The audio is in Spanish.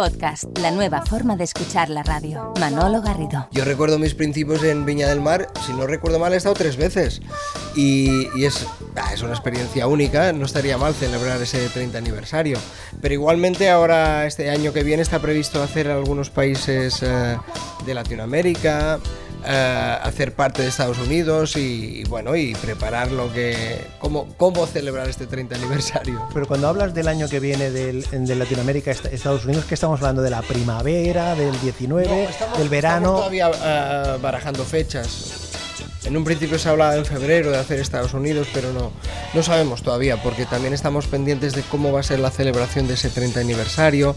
Podcast, la nueva forma de escuchar la radio. Manolo Garrido. Yo recuerdo mis principios en Viña del Mar, si no recuerdo mal he estado tres veces y, ah, es una experiencia única, no estaría mal celebrar ese 30 aniversario. Pero igualmente ahora este año que viene está previsto hacer algunos países eh, de Latinoamérica, eh, hacer parte de Estados Unidos y, y bueno, y preparar lo que, cómo, cómo celebrar este 30 aniversario. Pero cuando hablas del año que viene del, de Latinoamérica, est- Estados Unidos, ¿qué estamos hablando? ¿De la primavera, del 19, No, estamos- del verano? estamos todavía eh, barajando fechas. En un principio se hablaba en febrero de hacer Estados Unidos, pero no, no sabemos todavía, porque también estamos pendientes de cómo va a ser la celebración de ese 30 aniversario.